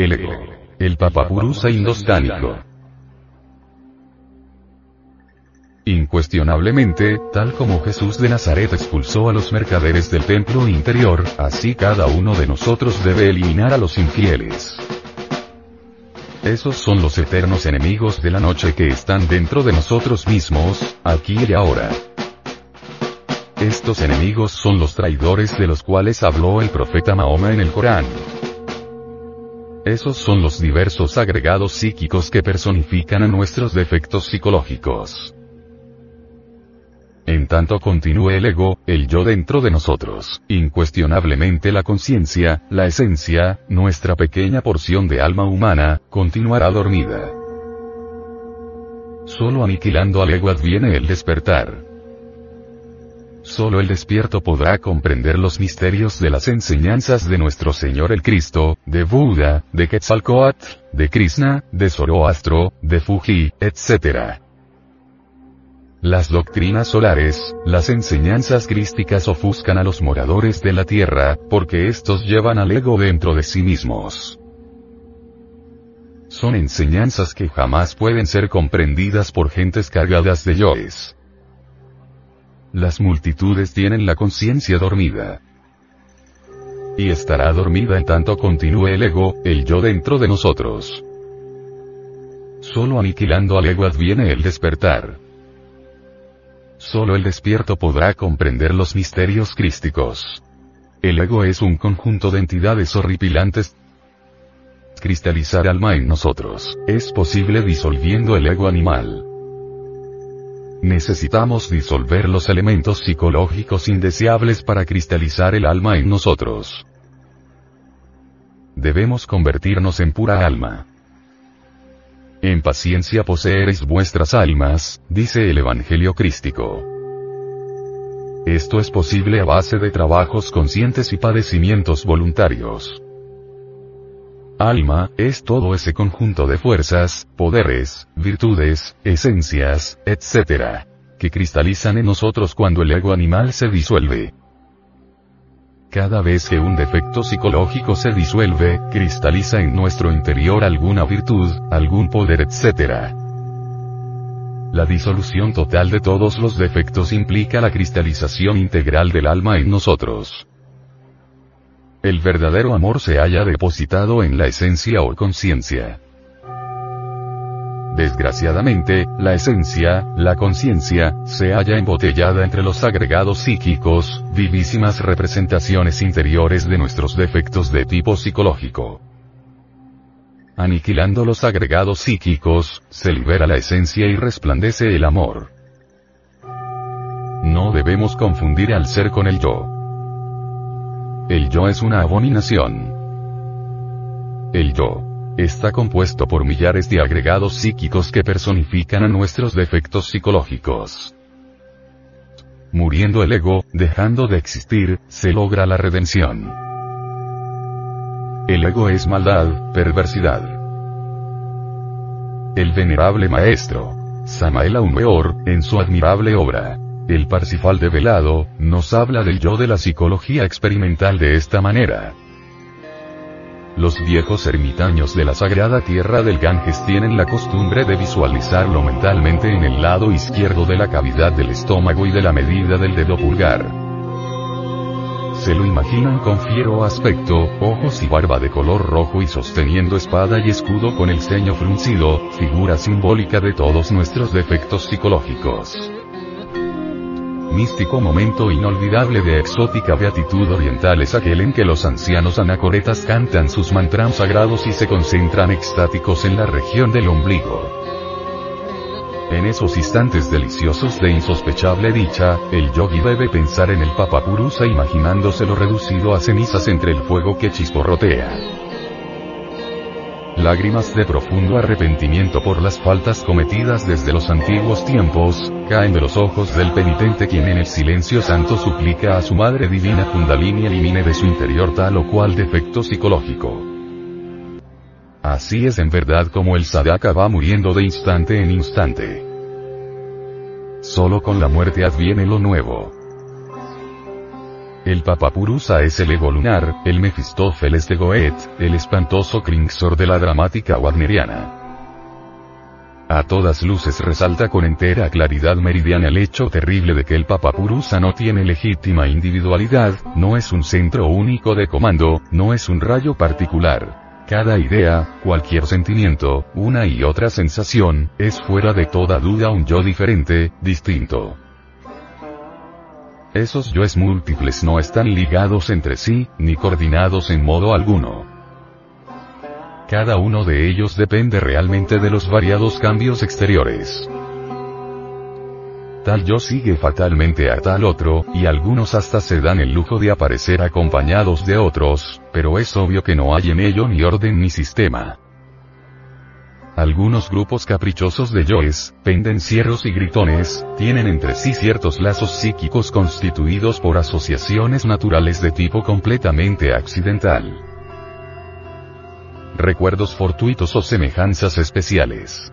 El ego. El papapurusa indostánico. Incuestionablemente, tal como Jesús de Nazaret expulsó a los mercaderes del templo interior, así cada uno de nosotros debe eliminar a los infieles. Esos son los eternos enemigos de la noche que están dentro de nosotros mismos, aquí y ahora. Estos enemigos son los traidores de los cuales habló el profeta Mahoma en el Corán. Esos son los diversos agregados psíquicos que personifican a nuestros defectos psicológicos. En tanto continúe el ego, el yo dentro de nosotros, incuestionablemente la conciencia, la esencia, nuestra pequeña porción de alma humana, continuará dormida. Solo aniquilando al ego adviene el despertar. Solo el despierto podrá comprender los misterios de las enseñanzas de nuestro Señor el Cristo, de Buda, de Quetzalcoatl, de Krishna, de Zoroastro, de Fuji, etc. Las doctrinas solares, las enseñanzas crísticas ofuscan a los moradores de la Tierra, porque estos llevan al ego dentro de sí mismos. Son enseñanzas que jamás pueden ser comprendidas por gentes cargadas de yoes. Las multitudes tienen la conciencia dormida. Y estará dormida en tanto continúe el ego, el yo dentro de nosotros. Solo aniquilando al ego adviene el despertar. Solo el despierto podrá comprender los misterios crísticos. El ego es un conjunto de entidades horripilantes. Cristalizar alma en nosotros, es posible disolviendo el ego animal. Necesitamos disolver los elementos psicológicos indeseables para cristalizar el alma en nosotros. Debemos convertirnos en pura alma. En paciencia poseeréis vuestras almas, dice el Evangelio crístico. Esto es posible a base de trabajos conscientes y padecimientos voluntarios. Alma, es todo ese conjunto de fuerzas, poderes, virtudes, esencias, etc. que cristalizan en nosotros cuando el ego animal se disuelve. Cada vez que un defecto psicológico se disuelve, cristaliza en nuestro interior alguna virtud, algún poder, etc. La disolución total de todos los defectos implica la cristalización integral del alma en nosotros. El verdadero amor se haya depositado en la esencia o conciencia. Desgraciadamente, la esencia, la conciencia, se halla embotellada entre los agregados psíquicos, vivísimas representaciones interiores de nuestros defectos de tipo psicológico. Aniquilando los agregados psíquicos, se libera la esencia y resplandece el amor. No debemos confundir al ser con el yo. El yo es una abominación. El yo está compuesto por millares de agregados psíquicos que personifican a nuestros defectos psicológicos. Muriendo el ego, dejando de existir, se logra la redención. El ego es maldad, perversidad. El venerable maestro, Samael Aumeor, en su admirable obra, el Parsifal de Velado, nos habla del yo de la psicología experimental de esta manera. Los viejos ermitaños de la sagrada tierra del Ganges tienen la costumbre de visualizarlo mentalmente en el lado izquierdo de la cavidad del estómago y de la medida del dedo pulgar. Se lo imaginan con fiero aspecto, ojos y barba de color rojo y sosteniendo espada y escudo con el ceño fruncido, figura simbólica de todos nuestros defectos psicológicos místico momento inolvidable de exótica beatitud oriental es aquel en que los ancianos anacoretas cantan sus mantras sagrados y se concentran extáticos en la región del ombligo. En esos instantes deliciosos de insospechable dicha, el yogi debe pensar en el papapurusa imaginándoselo reducido a cenizas entre el fuego que chisporrotea. Lágrimas de profundo arrepentimiento por las faltas cometidas desde los antiguos tiempos, caen de los ojos del penitente quien en el silencio santo suplica a su Madre Divina Kundalini elimine de su interior tal o cual defecto psicológico. Así es en verdad como el sadaka va muriendo de instante en instante. Solo con la muerte adviene lo nuevo. El Papapurusa es el ego lunar, el Mefistófeles de Goethe, el espantoso Klingsor de la dramática wagneriana. A todas luces resalta con entera claridad meridiana el hecho terrible de que el Papapurusa no tiene legítima individualidad, no es un centro único de comando, no es un rayo particular. Cada idea, cualquier sentimiento, una y otra sensación, es fuera de toda duda un yo diferente, distinto. Esos yoes múltiples no están ligados entre sí, ni coordinados en modo alguno. Cada uno de ellos depende realmente de los variados cambios exteriores. Tal yo sigue fatalmente a tal otro, y algunos hasta se dan el lujo de aparecer acompañados de otros, pero es obvio que no hay en ello ni orden ni sistema. Algunos grupos caprichosos de yoes, pendencieros y gritones, tienen entre sí ciertos lazos psíquicos constituidos por asociaciones naturales de tipo completamente accidental. Recuerdos fortuitos o semejanzas especiales.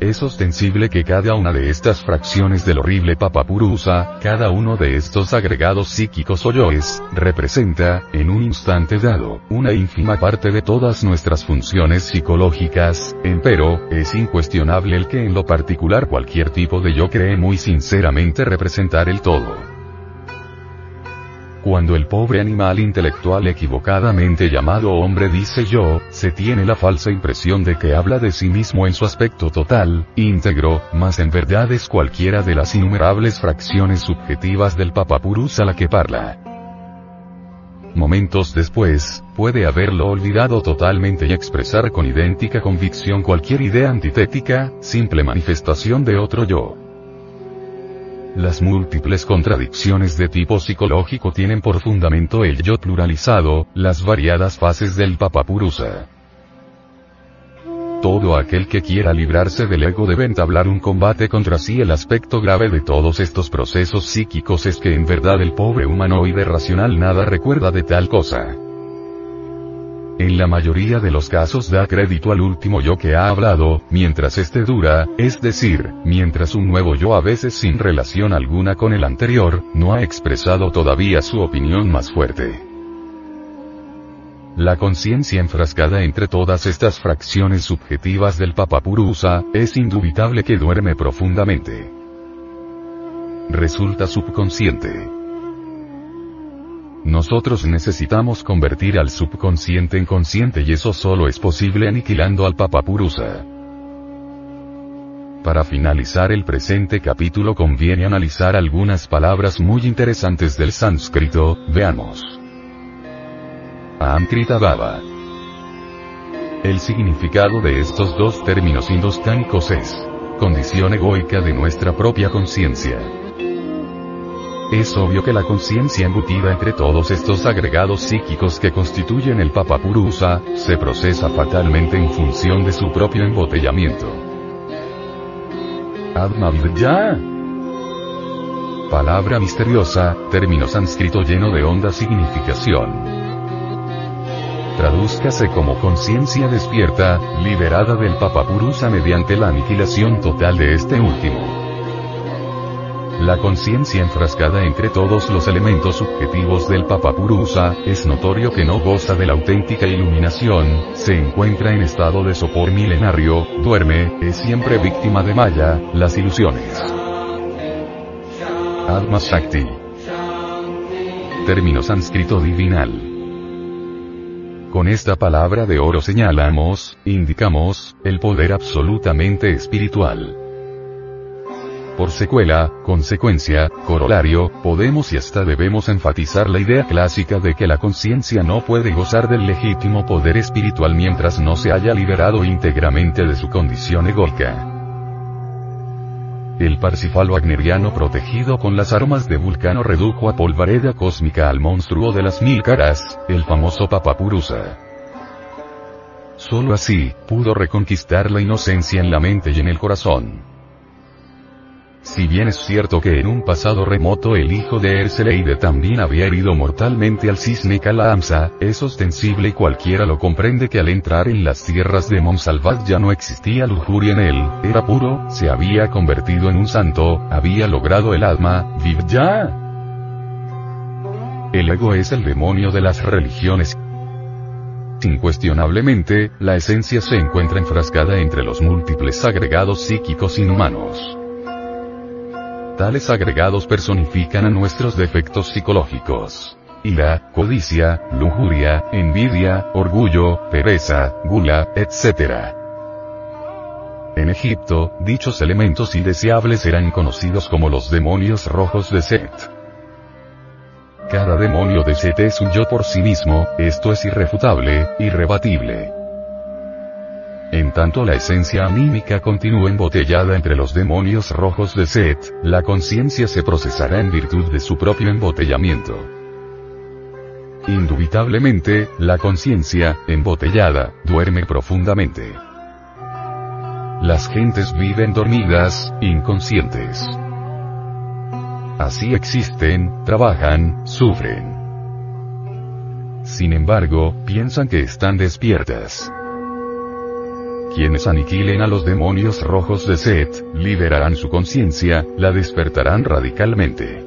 Es ostensible que cada una de estas fracciones del horrible Papapurusa, cada uno de estos agregados psíquicos o yoes, representa, en un instante dado, una ínfima parte de todas nuestras funciones psicológicas, empero, es incuestionable el que en lo particular cualquier tipo de yo cree muy sinceramente representar el todo. Cuando el pobre animal intelectual equivocadamente llamado hombre dice yo, se tiene la falsa impresión de que habla de sí mismo en su aspecto total, íntegro, mas en verdad es cualquiera de las innumerables fracciones subjetivas del papapurus a la que parla. Momentos después, puede haberlo olvidado totalmente y expresar con idéntica convicción cualquier idea antitética, simple manifestación de otro yo. Las múltiples contradicciones de tipo psicológico tienen por fundamento el yo pluralizado, las variadas fases del papapurusa. Todo aquel que quiera librarse del ego debe entablar un combate contra sí. El aspecto grave de todos estos procesos psíquicos es que en verdad el pobre humanoide racional nada recuerda de tal cosa. En la mayoría de los casos da crédito al último yo que ha hablado, mientras este dura, es decir, mientras un nuevo yo a veces sin relación alguna con el anterior, no ha expresado todavía su opinión más fuerte. La conciencia enfrascada entre todas estas fracciones subjetivas del Papapurusa, es indubitable que duerme profundamente. Resulta subconsciente. Nosotros necesitamos convertir al subconsciente en consciente y eso solo es posible aniquilando al Papapurusa. Para finalizar el presente capítulo conviene analizar algunas palabras muy interesantes del sánscrito, veamos. Amkrita Baba. El significado de estos dos términos indostánicos es, condición egoica de nuestra propia conciencia. Es obvio que la conciencia embutida entre todos estos agregados psíquicos que constituyen el Papapurusa, se procesa fatalmente en función de su propio embotellamiento. Vidya. Palabra misteriosa, término sánscrito lleno de honda significación. Tradúzcase como conciencia despierta, liberada del Papapurusa mediante la aniquilación total de este último. La conciencia enfrascada entre todos los elementos subjetivos del Papapurusa, es notorio que no goza de la auténtica iluminación, se encuentra en estado de sopor milenario, duerme, es siempre víctima de Maya, las ilusiones. Adma Shakti. Término sánscrito divinal. Con esta palabra de oro señalamos, indicamos, el poder absolutamente espiritual. Por secuela, consecuencia, corolario, podemos y hasta debemos enfatizar la idea clásica de que la conciencia no puede gozar del legítimo poder espiritual mientras no se haya liberado íntegramente de su condición egoica. El Parsifal wagneriano protegido con las armas de Vulcano redujo a polvareda cósmica al monstruo de las mil caras, el famoso Papapurusa. Solo así, pudo reconquistar la inocencia en la mente y en el corazón. Si bien es cierto que en un pasado remoto el hijo de Erseleide también había herido mortalmente al cisne Kalaamsa, es ostensible y cualquiera lo comprende que al entrar en las tierras de Monsalvat ya no existía lujuria en él, era puro, se había convertido en un santo, había logrado el alma, ya. El ego es el demonio de las religiones. Incuestionablemente, la esencia se encuentra enfrascada entre los múltiples agregados psíquicos inhumanos. Tales agregados personifican a nuestros defectos psicológicos. Ira, codicia, lujuria, envidia, orgullo, pereza, gula, etc. En Egipto, dichos elementos indeseables eran conocidos como los demonios rojos de Set. Cada demonio de Set es un yo por sí mismo, esto es irrefutable, irrebatible. En tanto la esencia anímica continúa embotellada entre los demonios rojos de Set, la conciencia se procesará en virtud de su propio embotellamiento. Indubitablemente, la conciencia, embotellada, duerme profundamente. Las gentes viven dormidas, inconscientes. Así existen, trabajan, sufren. Sin embargo, piensan que están despiertas. Quienes aniquilen a los demonios rojos de Set, liberarán su conciencia, la despertarán radicalmente.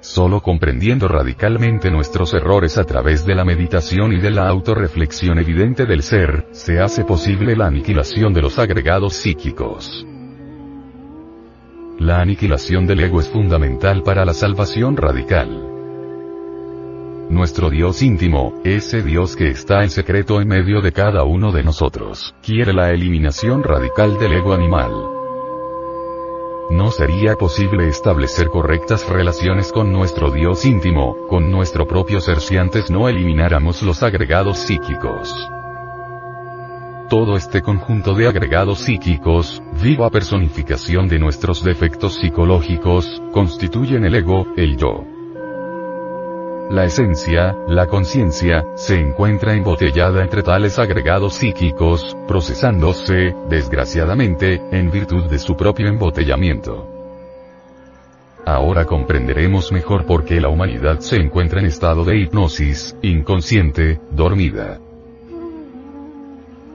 Solo comprendiendo radicalmente nuestros errores a través de la meditación y de la autorreflexión evidente del ser, se hace posible la aniquilación de los agregados psíquicos. La aniquilación del ego es fundamental para la salvación radical. Nuestro Dios íntimo, ese Dios que está en secreto en medio de cada uno de nosotros, quiere la eliminación radical del ego animal. No sería posible establecer correctas relaciones con nuestro Dios íntimo, con nuestro propio ser si antes no elimináramos los agregados psíquicos. Todo este conjunto de agregados psíquicos, viva personificación de nuestros defectos psicológicos, constituyen el ego, el yo. La esencia, la conciencia, se encuentra embotellada entre tales agregados psíquicos, procesándose, desgraciadamente, en virtud de su propio embotellamiento. Ahora comprenderemos mejor por qué la humanidad se encuentra en estado de hipnosis, inconsciente, dormida.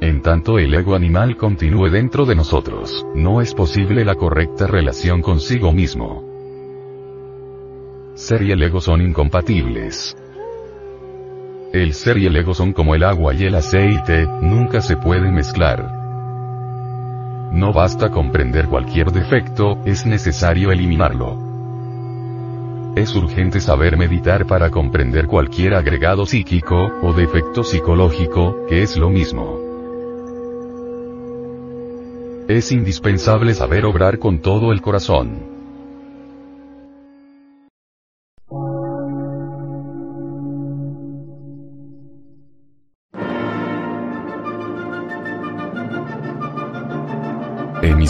En tanto el ego animal continúe dentro de nosotros, no es posible la correcta relación consigo mismo. Ser y el ego son incompatibles. El ser y el ego son como el agua y el aceite, nunca se pueden mezclar. No basta comprender cualquier defecto, es necesario eliminarlo. Es urgente saber meditar para comprender cualquier agregado psíquico, o defecto psicológico, que es lo mismo. Es indispensable saber obrar con todo el corazón.